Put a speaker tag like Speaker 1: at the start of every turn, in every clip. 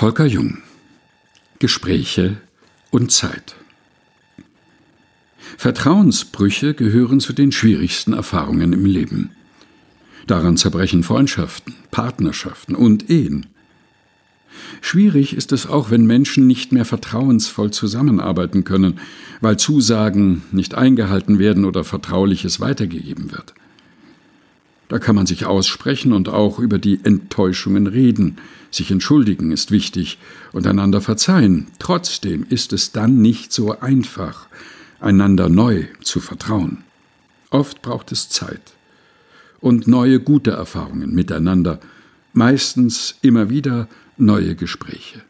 Speaker 1: Volker Jung Gespräche und Zeit Vertrauensbrüche gehören zu den schwierigsten Erfahrungen im Leben. Daran zerbrechen Freundschaften, Partnerschaften und Ehen. Schwierig ist es auch, wenn Menschen nicht mehr vertrauensvoll zusammenarbeiten können, weil Zusagen nicht eingehalten werden oder Vertrauliches weitergegeben wird. Da kann man sich aussprechen und auch über die Enttäuschungen reden. Sich entschuldigen ist wichtig und einander verzeihen. Trotzdem ist es dann nicht so einfach, einander neu zu vertrauen. Oft braucht es Zeit und neue gute Erfahrungen miteinander, meistens immer wieder neue Gespräche.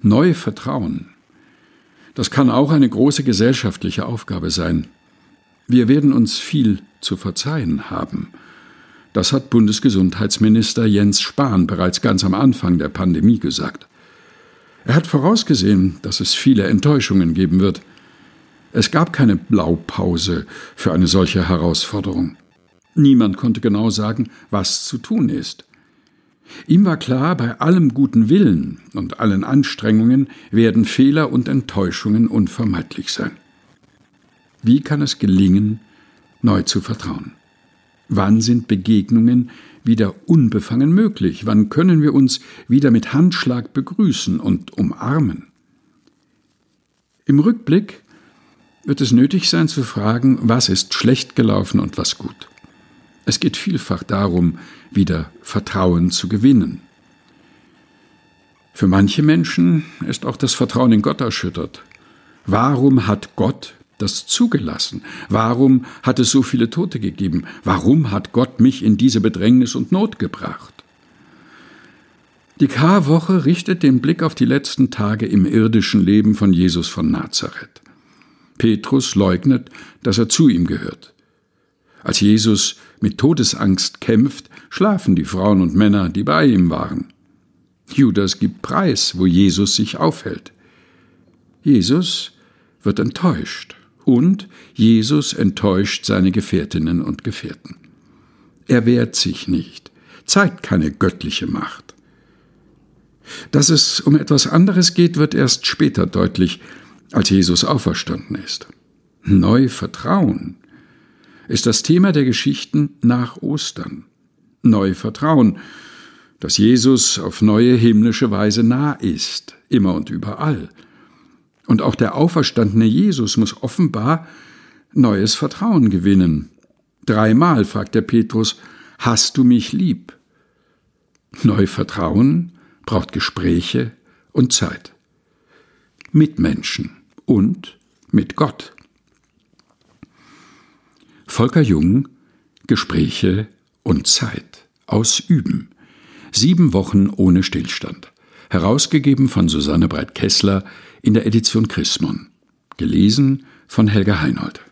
Speaker 1: Neu vertrauen. Das kann auch eine große gesellschaftliche Aufgabe sein. Wir werden uns viel zu verzeihen haben. Das hat Bundesgesundheitsminister Jens Spahn bereits ganz am Anfang der Pandemie gesagt. Er hat vorausgesehen, dass es viele Enttäuschungen geben wird. Es gab keine Blaupause für eine solche Herausforderung. Niemand konnte genau sagen, was zu tun ist. Ihm war klar, bei allem guten Willen und allen Anstrengungen werden Fehler und Enttäuschungen unvermeidlich sein. Wie kann es gelingen, neu zu vertrauen? Wann sind Begegnungen wieder unbefangen möglich? Wann können wir uns wieder mit Handschlag begrüßen und umarmen? Im Rückblick wird es nötig sein zu fragen, was ist schlecht gelaufen und was gut. Es geht vielfach darum, wieder Vertrauen zu gewinnen. Für manche Menschen ist auch das Vertrauen in Gott erschüttert. Warum hat Gott das zugelassen? Warum hat es so viele Tote gegeben? Warum hat Gott mich in diese Bedrängnis und Not gebracht? Die Karwoche richtet den Blick auf die letzten Tage im irdischen Leben von Jesus von Nazareth. Petrus leugnet, dass er zu ihm gehört. Als Jesus mit Todesangst kämpft, schlafen die Frauen und Männer, die bei ihm waren. Judas gibt Preis, wo Jesus sich aufhält. Jesus wird enttäuscht und Jesus enttäuscht seine Gefährtinnen und Gefährten. Er wehrt sich nicht, zeigt keine göttliche Macht. Dass es um etwas anderes geht, wird erst später deutlich, als Jesus auferstanden ist. Neu Vertrauen ist das Thema der Geschichten nach Ostern. Neu Vertrauen, dass Jesus auf neue himmlische Weise nah ist, immer und überall – und auch der auferstandene Jesus muss offenbar neues Vertrauen gewinnen. Dreimal fragt der Petrus, Hast du mich lieb? Neu Vertrauen braucht Gespräche und Zeit. Mit Menschen und mit Gott. Volker Jung, Gespräche und Zeit. Ausüben. Sieben Wochen ohne Stillstand. Herausgegeben von Susanne Breit-Kessler in der Edition Chrismon. Gelesen von Helga Heinold.